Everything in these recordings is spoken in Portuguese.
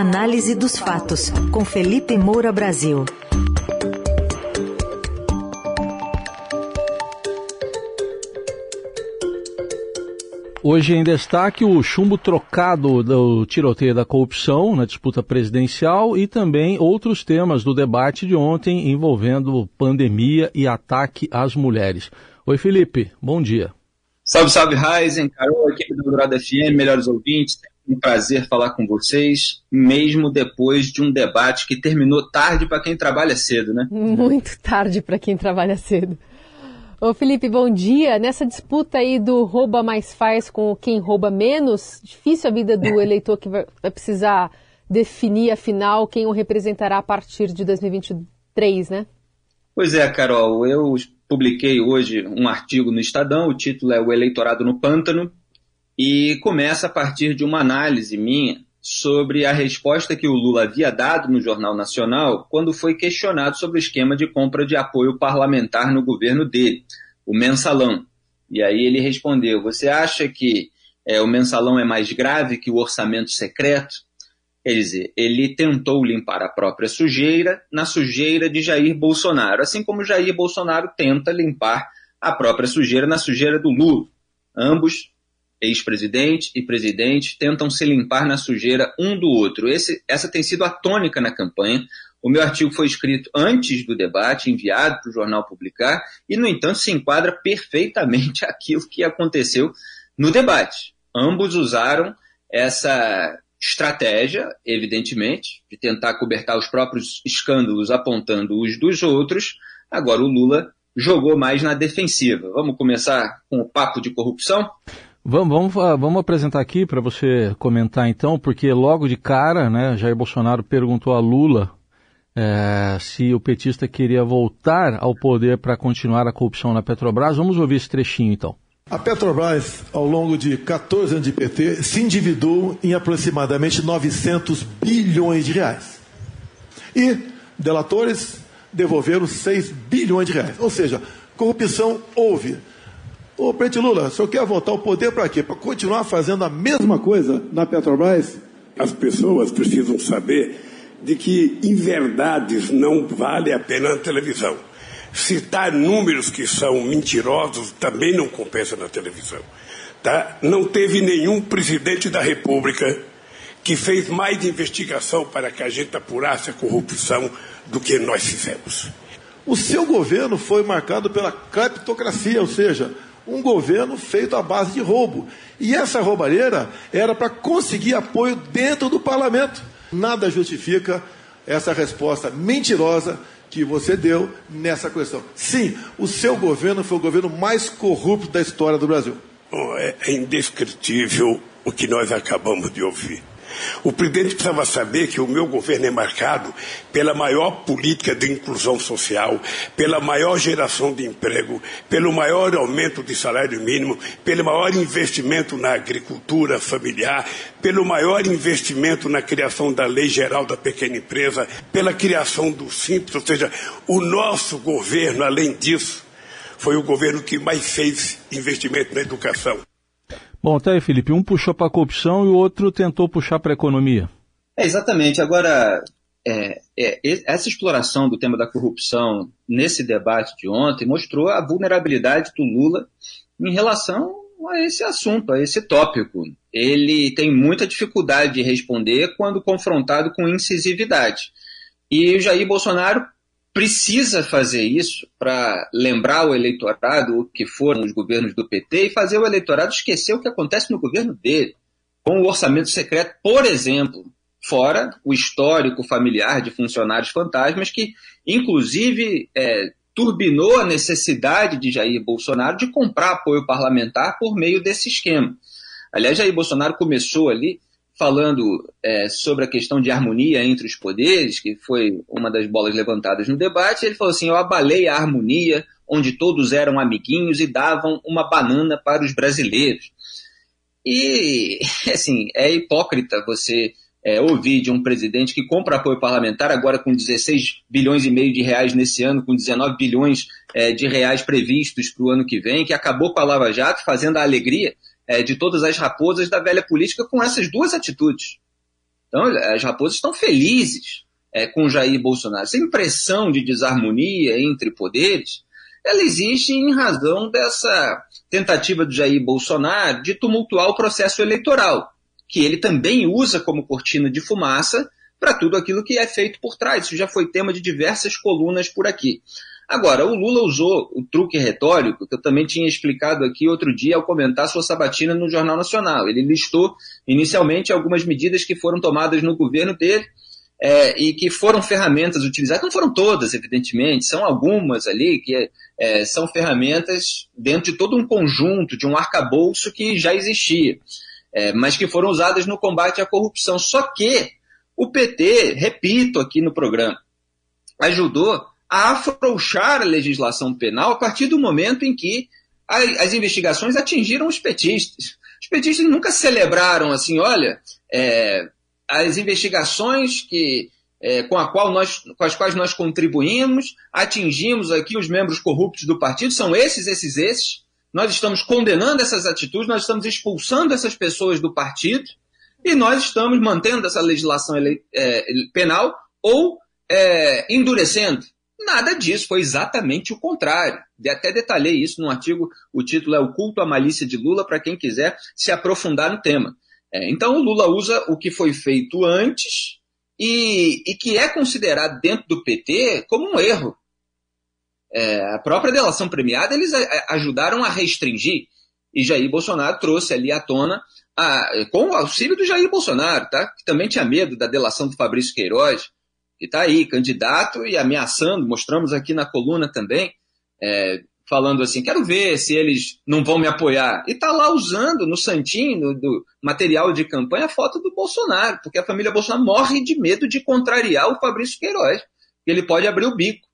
Análise dos fatos, com Felipe Moura Brasil. Hoje em destaque o chumbo trocado do tiroteio da corrupção na disputa presidencial e também outros temas do debate de ontem envolvendo pandemia e ataque às mulheres. Oi, Felipe, bom dia. Salve, salve, Ryzen, Carol, equipe do Dourado FM, melhores ouvintes. É um prazer falar com vocês, mesmo depois de um debate que terminou tarde para quem trabalha cedo, né? Muito tarde para quem trabalha cedo. Ô Felipe, bom dia. Nessa disputa aí do rouba mais faz com quem rouba menos, difícil a vida do eleitor que vai precisar definir afinal quem o representará a partir de 2023, né? Pois é, Carol. Eu publiquei hoje um artigo no Estadão, o título é O Eleitorado no Pântano, e começa a partir de uma análise minha sobre a resposta que o Lula havia dado no Jornal Nacional quando foi questionado sobre o esquema de compra de apoio parlamentar no governo dele, o mensalão. E aí ele respondeu: Você acha que é, o mensalão é mais grave que o orçamento secreto? Quer dizer, ele tentou limpar a própria sujeira na sujeira de Jair Bolsonaro, assim como Jair Bolsonaro tenta limpar a própria sujeira na sujeira do Lula. Ambos ex-presidente e presidente tentam se limpar na sujeira um do outro. Esse, essa tem sido a tônica na campanha. O meu artigo foi escrito antes do debate, enviado para o jornal publicar, e, no entanto, se enquadra perfeitamente aquilo que aconteceu no debate. Ambos usaram essa estratégia, evidentemente, de tentar cobertar os próprios escândalos apontando os dos outros. Agora o Lula jogou mais na defensiva. Vamos começar com o papo de corrupção? Vamos, vamos, ah, vamos apresentar aqui para você comentar então, porque logo de cara, né, Jair Bolsonaro perguntou a Lula é, se o petista queria voltar ao poder para continuar a corrupção na Petrobras. Vamos ouvir esse trechinho então. A Petrobras, ao longo de 14 anos de PT, se endividou em aproximadamente 900 bilhões de reais. E delatores devolveram 6 bilhões de reais. Ou seja, corrupção houve Ô, presidente Lula, o senhor quer voltar ao poder para quê? Para continuar fazendo a mesma coisa na Petrobras? As pessoas precisam saber de que inverdades não vale a pena na televisão. Citar números que são mentirosos também não compensa na televisão. Tá? Não teve nenhum presidente da República que fez mais investigação para que a gente apurasse a corrupção do que nós fizemos. O seu governo foi marcado pela cleptocracia, ou seja, um governo feito à base de roubo. E essa roubalheira era para conseguir apoio dentro do parlamento. Nada justifica essa resposta mentirosa que você deu nessa questão. Sim, o seu governo foi o governo mais corrupto da história do Brasil. É indescritível o que nós acabamos de ouvir. O presidente precisava saber que o meu governo é marcado pela maior política de inclusão social, pela maior geração de emprego, pelo maior aumento de salário mínimo, pelo maior investimento na agricultura familiar, pelo maior investimento na criação da Lei Geral da Pequena Empresa, pela criação do Simples, ou seja, o nosso governo, além disso, foi o governo que mais fez investimento na educação. Bom, tá aí, Felipe. Um puxou para a corrupção e o outro tentou puxar para a economia. É, exatamente. Agora, é, é, essa exploração do tema da corrupção nesse debate de ontem mostrou a vulnerabilidade do Lula em relação a esse assunto, a esse tópico. Ele tem muita dificuldade de responder quando confrontado com incisividade. E o Jair Bolsonaro precisa fazer isso para lembrar o eleitorado o que foram os governos do PT e fazer o eleitorado esquecer o que acontece no governo dele, com o orçamento secreto, por exemplo, fora o histórico familiar de funcionários fantasmas que, inclusive, é, turbinou a necessidade de Jair Bolsonaro de comprar apoio parlamentar por meio desse esquema. Aliás, Jair Bolsonaro começou ali falando é, sobre a questão de harmonia entre os poderes, que foi uma das bolas levantadas no debate, ele falou assim: eu abalei a harmonia, onde todos eram amiguinhos e davam uma banana para os brasileiros. E, assim, é hipócrita você é, ouvir de um presidente que compra apoio parlamentar, agora com 16 bilhões e meio de reais nesse ano, com 19 bilhões é, de reais previstos para o ano que vem, que acabou com a Lava Jato, fazendo a alegria é, de todas as raposas da velha política com essas duas atitudes. Então, as raposas estão felizes é, com Jair Bolsonaro. Essa impressão de desarmonia entre poderes, ela existe em razão dessa tentativa do Jair Bolsonaro de tumultuar o processo eleitoral, que ele também usa como cortina de fumaça para tudo aquilo que é feito por trás. Isso já foi tema de diversas colunas por aqui. Agora, o Lula usou o truque retórico, que eu também tinha explicado aqui outro dia ao comentar sua sabatina no Jornal Nacional. Ele listou inicialmente algumas medidas que foram tomadas no governo dele é, e que foram ferramentas utilizadas, não foram todas, evidentemente, são algumas ali que é, são ferramentas dentro de todo um conjunto, de um arcabouço que já existia, é, mas que foram usadas no combate à corrupção. Só que o PT, repito aqui no programa, ajudou a afrouxar a legislação penal a partir do momento em que as investigações atingiram os petistas. Os petistas nunca celebraram assim, olha, é, as investigações que, é, com, nós, com as quais nós contribuímos, atingimos aqui os membros corruptos do partido, são esses, esses, esses. Nós estamos condenando essas atitudes, nós estamos expulsando essas pessoas do partido, e nós estamos mantendo essa legislação é, penal ou é, endurecendo. Nada disso, foi exatamente o contrário. Até detalhei isso no artigo, o título é O Culto à Malícia de Lula, para quem quiser se aprofundar no tema. É, então o Lula usa o que foi feito antes e, e que é considerado dentro do PT como um erro. É, a própria delação premiada eles ajudaram a restringir e Jair Bolsonaro trouxe ali à tona a, com o auxílio do Jair Bolsonaro, tá? que também tinha medo da delação do Fabrício Queiroz, que está aí, candidato e ameaçando, mostramos aqui na coluna também, é, falando assim, quero ver se eles não vão me apoiar. E está lá usando no santinho, do material de campanha, a foto do Bolsonaro, porque a família Bolsonaro morre de medo de contrariar o Fabrício Queiroz, que ele pode abrir o bico.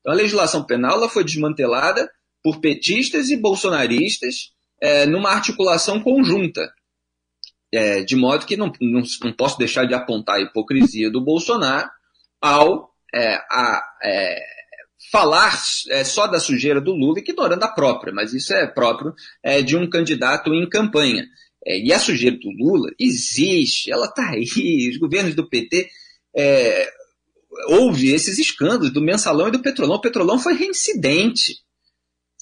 Então a legislação penal ela foi desmantelada por petistas e bolsonaristas é, numa articulação conjunta. É, de modo que não, não, não, posso deixar de apontar a hipocrisia do Bolsonaro ao é, a, é, falar é, só da sujeira do Lula, ignorando a própria, mas isso é próprio é, de um candidato em campanha. É, e a sujeira do Lula existe, ela está aí, os governos do PT houve esses escândalos do mensalão e do petrolão. O petrolão foi reincidente.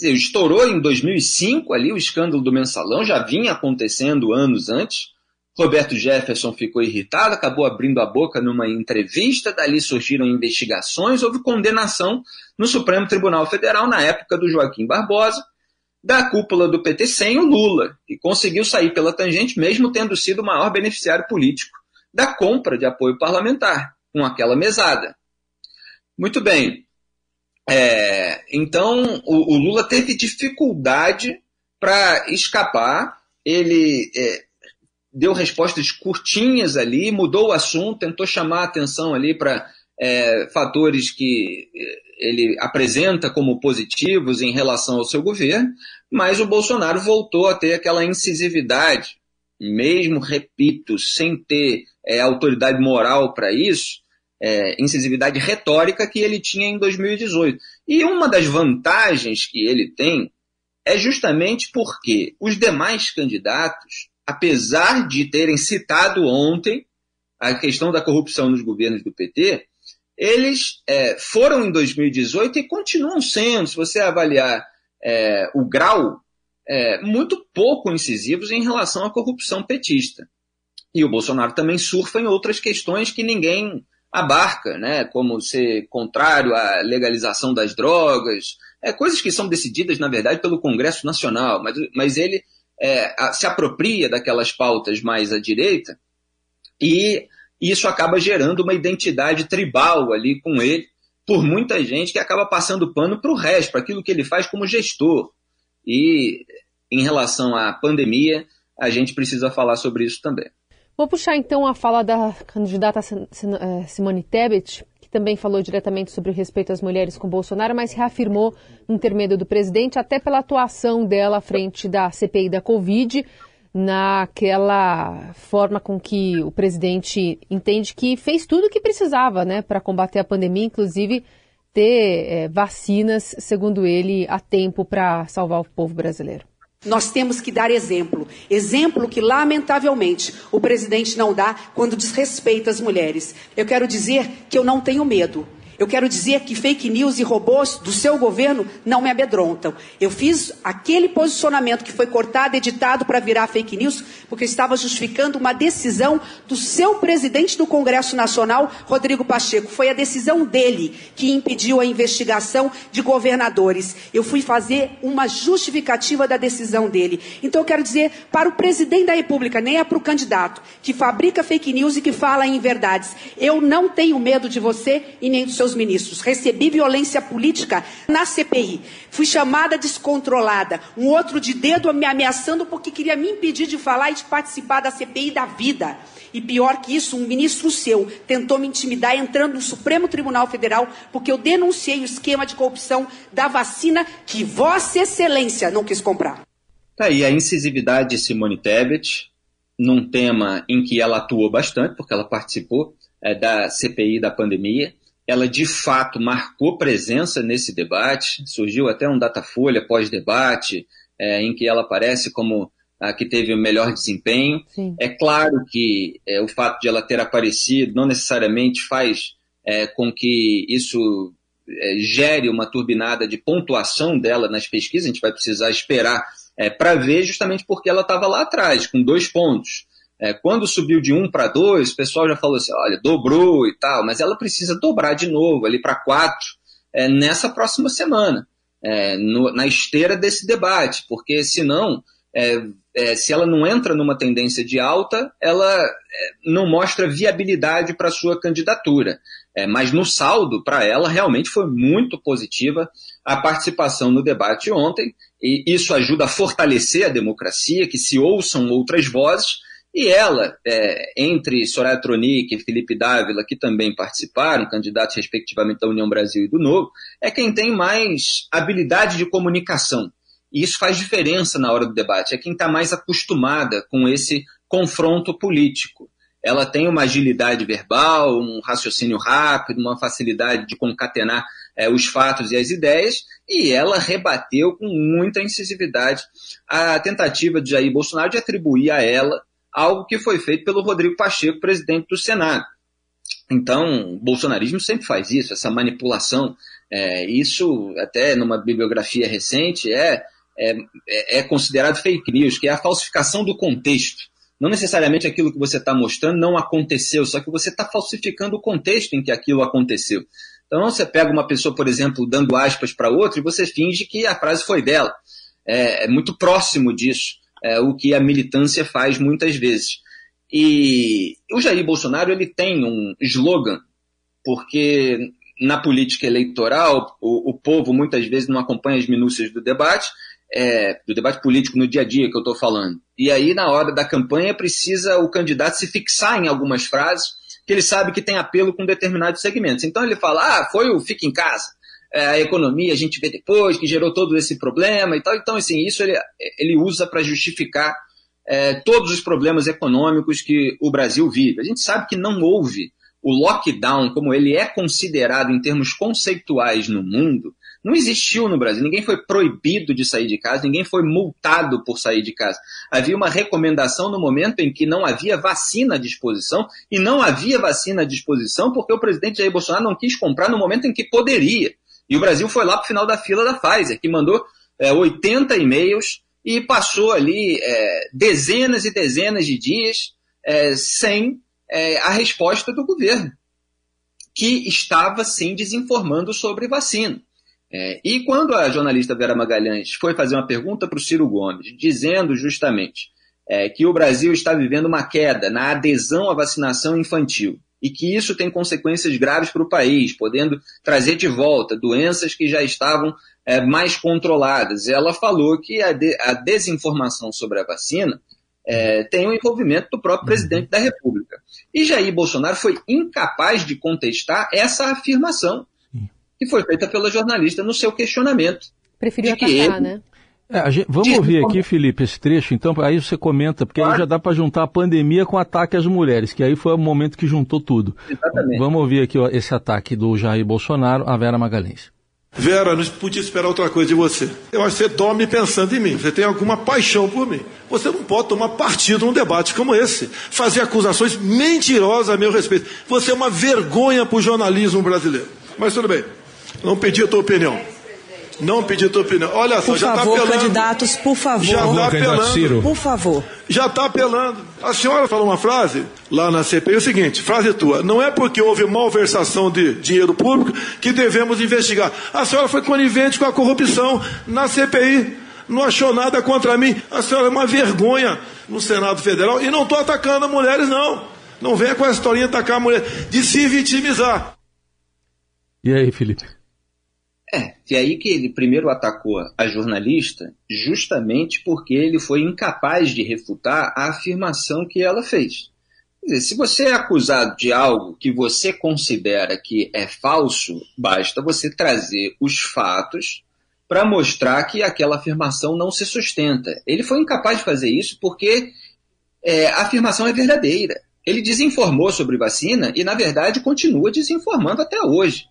Estourou em 2005 ali o escândalo do mensalão, já vinha acontecendo anos antes. Roberto Jefferson ficou irritado, acabou abrindo a boca numa entrevista, dali surgiram investigações, houve condenação no Supremo Tribunal Federal, na época do Joaquim Barbosa, da cúpula do PT sem o Lula, que conseguiu sair pela tangente, mesmo tendo sido o maior beneficiário político da compra de apoio parlamentar, com aquela mesada. Muito bem. É, então, o, o, Lula teve dificuldade para escapar. Ele é, deu respostas curtinhas ali, mudou o assunto, tentou chamar a atenção ali para é, fatores que é, ele apresenta como positivos em relação ao seu governo, mas o Bolsonaro voltou a ter aquela incisividade, mesmo, repito, sem ter é, autoridade moral para isso, é, incisividade retórica que ele tinha em 2018. E uma das vantagens que ele tem é justamente porque os demais candidatos apesar de terem citado ontem a questão da corrupção nos governos do PT, eles é, foram em 2018 e continuam sendo, se você avaliar é, o grau, é, muito pouco incisivos em relação à corrupção petista. E o Bolsonaro também surfa em outras questões que ninguém abarca, né, como ser contrário à legalização das drogas, é, coisas que são decididas, na verdade, pelo Congresso Nacional, mas, mas ele é, se apropria daquelas pautas mais à direita e isso acaba gerando uma identidade tribal ali com ele, por muita gente que acaba passando pano para o resto, para aquilo que ele faz como gestor. E em relação à pandemia, a gente precisa falar sobre isso também. Vou puxar então a fala da candidata é, Simone Tebet, também falou diretamente sobre o respeito às mulheres com Bolsonaro, mas reafirmou no intermédio do presidente, até pela atuação dela à frente da CPI da Covid, naquela forma com que o presidente entende que fez tudo o que precisava né, para combater a pandemia, inclusive ter é, vacinas, segundo ele, a tempo para salvar o povo brasileiro. Nós temos que dar exemplo. Exemplo que, lamentavelmente, o presidente não dá quando desrespeita as mulheres. Eu quero dizer que eu não tenho medo. Eu quero dizer que fake news e robôs do seu governo não me amedrontam. Eu fiz aquele posicionamento que foi cortado, editado para virar fake news, porque estava justificando uma decisão do seu presidente do Congresso Nacional, Rodrigo Pacheco. Foi a decisão dele que impediu a investigação de governadores. Eu fui fazer uma justificativa da decisão dele. Então eu quero dizer para o presidente da República, nem é para o candidato, que fabrica fake news e que fala em verdades. Eu não tenho medo de você e nem do seu seus ministros. Recebi violência política na CPI. Fui chamada descontrolada. Um outro de dedo me ameaçando porque queria me impedir de falar e de participar da CPI da vida. E pior que isso, um ministro seu tentou me intimidar entrando no Supremo Tribunal Federal porque eu denunciei o esquema de corrupção da vacina que Vossa Excelência não quis comprar. Tá aí a incisividade de Simone Tebet, num tema em que ela atuou bastante, porque ela participou é, da CPI da pandemia, ela de fato marcou presença nesse debate, surgiu até um Datafolha pós-debate, é, em que ela aparece como a que teve o melhor desempenho. Sim. É claro que é, o fato de ela ter aparecido não necessariamente faz é, com que isso é, gere uma turbinada de pontuação dela nas pesquisas, a gente vai precisar esperar é, para ver, justamente porque ela estava lá atrás, com dois pontos. É, quando subiu de 1 para 2, o pessoal já falou assim: olha, dobrou e tal, mas ela precisa dobrar de novo ali para 4 é, nessa próxima semana, é, no, na esteira desse debate, porque senão, é, é, se ela não entra numa tendência de alta, ela é, não mostra viabilidade para sua candidatura. mas no saldo, para ela, realmente foi muito positiva a participação no debate ontem, e isso ajuda a fortalecer a democracia, que se ouçam outras vozes e ela, é, entre Soraya Tronic e Felipe Dávila, que também participaram, candidatos respectivamente da União Brasil e do Novo, é quem tem mais habilidade de comunicação. E isso faz diferença na hora do debate. É quem está mais acostumada com esse confronto político. Ela tem uma agilidade verbal, um raciocínio rápido, uma facilidade de concatenar é, os fatos e as ideias, e ela rebateu com muita incisividade a tentativa de Jair Bolsonaro de atribuir a ela algo que foi feito pelo Rodrigo Pacheco, presidente do Senado. Então, o bolsonarismo sempre faz isso, essa manipulação. É, isso, até numa bibliografia recente, é, é, é considerado fake news, que é a falsificação do contexto. Não necessariamente aquilo que você está mostrando não aconteceu, só que você está falsificando o contexto em que aquilo aconteceu. Então, você pega uma pessoa, por exemplo, dando aspas para outra e você finge que a frase foi dela. É, é muito próximo disso é, o que a militância faz muitas vezes. E o Jair Bolsonaro ele tem um slogan, porque na política eleitoral o, o povo muitas vezes não acompanha as minúcias do debate, é, do debate político no dia a dia que eu estou falando. E aí, na hora da campanha, precisa o candidato se fixar em algumas frases que ele sabe que tem apelo com determinados segmentos. Então ele fala, ah, foi o fica em casa a economia a gente vê depois, que gerou todo esse problema e tal. Então, assim, isso ele, ele usa para justificar é, todos os problemas econômicos que o Brasil vive. A gente sabe que não houve o lockdown, como ele é considerado em termos conceituais no mundo, não existiu no Brasil. Ninguém foi proibido de sair de casa, ninguém foi multado por sair de casa. Havia uma recomendação no momento em que não havia vacina à disposição, e não havia vacina à disposição porque o presidente Jair Bolsonaro não quis comprar no momento em que poderia. E o Brasil foi lá para o final da fila da Pfizer, que mandou é, 80 e-mails e passou ali é, dezenas e dezenas de dias é, sem é, a resposta do governo, que estava sim desinformando sobre vacina. É, e quando a jornalista Vera Magalhães foi fazer uma pergunta para o Ciro Gomes, dizendo justamente é, que o Brasil está vivendo uma queda na adesão à vacinação infantil, e que isso tem consequências graves para o país, podendo trazer de volta doenças que já estavam é, mais controladas. Ela falou que a, de, a desinformação sobre a vacina é, tem o um envolvimento do próprio presidente da República. E Jair Bolsonaro foi incapaz de contestar essa afirmação que foi feita pela jornalista no seu questionamento. Preferiu atacar, ele, né? É, gente, vamos de... ouvir aqui, Felipe, esse trecho, então, aí você comenta, porque claro. aí já dá para juntar a pandemia com o ataque às mulheres, que aí foi o momento que juntou tudo. Exatamente. Vamos ouvir aqui ó, esse ataque do Jair Bolsonaro à Vera Magalhães. Vera, não podia esperar outra coisa de você. Eu acho que você dorme pensando em mim. Você tem alguma paixão por mim. Você não pode tomar partido num debate como esse. Fazer acusações mentirosas a meu respeito. Você é uma vergonha para o jornalismo brasileiro. Mas tudo bem. Não pedi a tua opinião. Não pedi a tua opinião. Olha só, por já está apelando. Candidatos, por favor. Já está apelando. Ciro. Por favor. Já está apelando. A senhora falou uma frase lá na CPI, é o seguinte, frase tua, não é porque houve malversação de dinheiro público que devemos investigar. A senhora foi conivente com a corrupção na CPI, não achou nada contra mim. A senhora é uma vergonha no Senado Federal e não estou atacando mulheres, não. Não venha com essa historinha de atacar a mulher, de se vitimizar. E aí, Felipe? É, e aí que ele primeiro atacou a jornalista justamente porque ele foi incapaz de refutar a afirmação que ela fez. Dizer, se você é acusado de algo que você considera que é falso, basta você trazer os fatos para mostrar que aquela afirmação não se sustenta. Ele foi incapaz de fazer isso porque é, a afirmação é verdadeira. Ele desinformou sobre vacina e, na verdade, continua desinformando até hoje.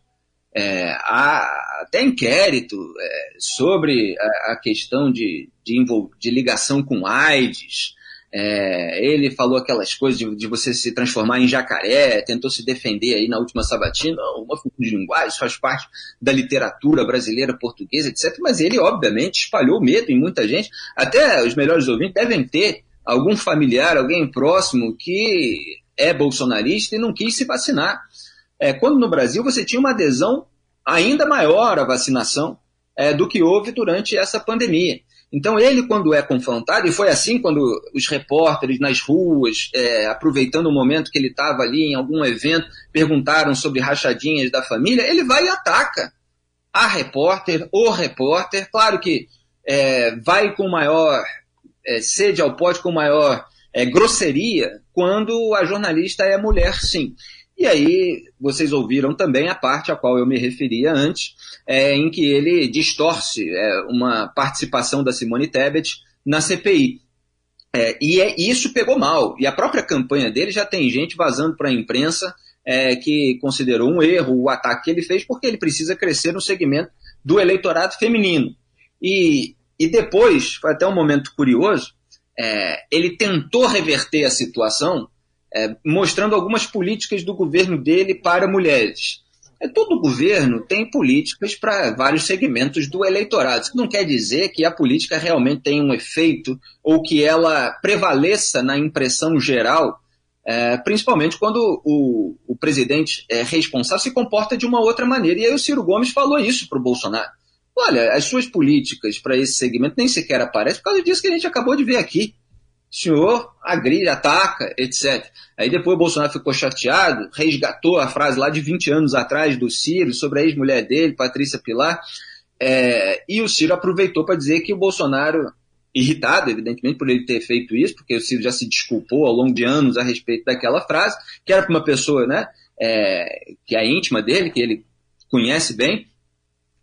É, há até inquérito é, sobre a, a questão de, de, de, ligação com AIDS. É, ele falou aquelas coisas de, de, você se transformar em jacaré, tentou se defender aí na última sabatina, uma função de linguagem, faz parte da literatura brasileira, portuguesa, etc. Mas ele, obviamente, espalhou medo em muita gente. Até os melhores ouvintes devem ter algum familiar, alguém próximo que é bolsonarista e não quis se vacinar. É, quando no Brasil você tinha uma adesão ainda maior à vacinação é, do que houve durante essa pandemia. Então, ele, quando é confrontado, e foi assim quando os repórteres nas ruas, é, aproveitando o momento que ele estava ali em algum evento, perguntaram sobre rachadinhas da família, ele vai e ataca a repórter, o repórter. Claro que é, vai com maior é, sede ao pote, com maior é, grosseria, quando a jornalista é mulher, sim. E aí vocês ouviram também a parte a qual eu me referia antes, é, em que ele distorce é, uma participação da Simone Tebet na CPI. É, e é, isso pegou mal. E a própria campanha dele já tem gente vazando para a imprensa é, que considerou um erro o ataque que ele fez, porque ele precisa crescer no segmento do eleitorado feminino. E, e depois, foi até um momento curioso, é, ele tentou reverter a situação é, mostrando algumas políticas do governo dele para mulheres. É, todo governo tem políticas para vários segmentos do eleitorado. Isso não quer dizer que a política realmente tenha um efeito ou que ela prevaleça na impressão geral, é, principalmente quando o, o presidente é responsável se comporta de uma outra maneira. E aí o Ciro Gomes falou isso para o Bolsonaro. Olha, as suas políticas para esse segmento nem sequer aparecem por causa disso que a gente acabou de ver aqui senhor agride, ataca, etc. Aí depois o Bolsonaro ficou chateado, resgatou a frase lá de 20 anos atrás do Ciro sobre a ex-mulher dele, Patrícia Pilar, é, e o Ciro aproveitou para dizer que o Bolsonaro, irritado, evidentemente, por ele ter feito isso, porque o Ciro já se desculpou ao longo de anos a respeito daquela frase, que era para uma pessoa né, é, que é íntima dele, que ele conhece bem,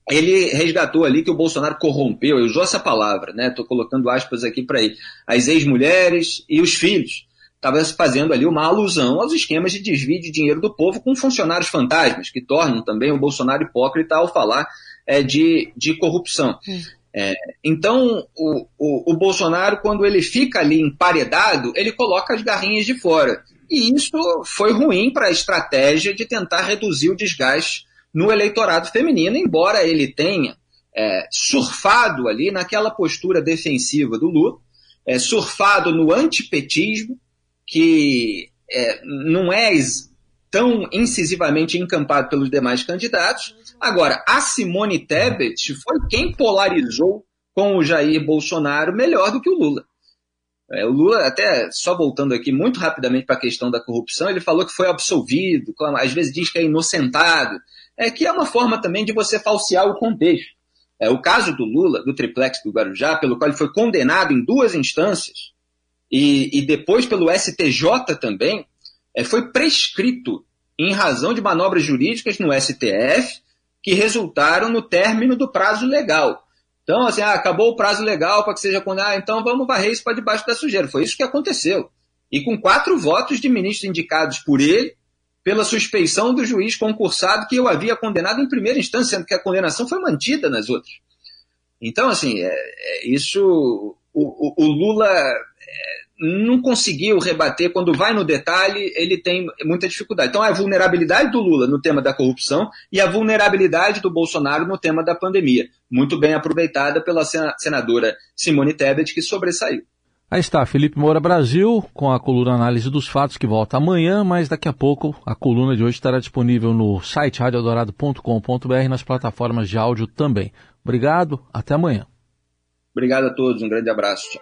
ele resgatou ali que o Bolsonaro corrompeu, ele usou essa palavra, né? Estou colocando aspas aqui para ele, as ex-mulheres e os filhos. Estava fazendo ali uma alusão aos esquemas de desvio de dinheiro do povo com funcionários fantasmas, que tornam também o Bolsonaro hipócrita ao falar é, de, de corrupção. Hum. É, então, o, o, o Bolsonaro, quando ele fica ali emparedado, ele coloca as garrinhas de fora. E isso foi ruim para a estratégia de tentar reduzir o desgaste no eleitorado feminino, embora ele tenha é, surfado ali naquela postura defensiva do Lula, é, surfado no antipetismo, que é, não é tão incisivamente encampado pelos demais candidatos. Agora, a Simone Tebet foi quem polarizou com o Jair Bolsonaro melhor do que o Lula. É, o Lula, até só voltando aqui muito rapidamente para a questão da corrupção, ele falou que foi absolvido, às vezes diz que é inocentado é que é uma forma também de você falsear o contexto. É, o caso do Lula, do triplex do Guarujá, pelo qual ele foi condenado em duas instâncias, e, e depois pelo STJ também, é, foi prescrito em razão de manobras jurídicas no STF que resultaram no término do prazo legal. Então, assim, ah, acabou o prazo legal para que seja condenado, ah, então vamos varrer isso para debaixo da sujeira. Foi isso que aconteceu. E com quatro votos de ministros indicados por ele, pela suspeição do juiz concursado que eu havia condenado em primeira instância, sendo que a condenação foi mantida nas outras. Então, assim, é, é, isso o, o, o Lula é, não conseguiu rebater. Quando vai no detalhe, ele tem muita dificuldade. Então, a vulnerabilidade do Lula no tema da corrupção e a vulnerabilidade do Bolsonaro no tema da pandemia. Muito bem aproveitada pela senadora Simone Tebet, que sobressaiu. Aí está, Felipe Moura Brasil, com a coluna Análise dos Fatos, que volta amanhã, mas daqui a pouco a coluna de hoje estará disponível no site radioadorado.com.br e nas plataformas de áudio também. Obrigado, até amanhã. Obrigado a todos, um grande abraço.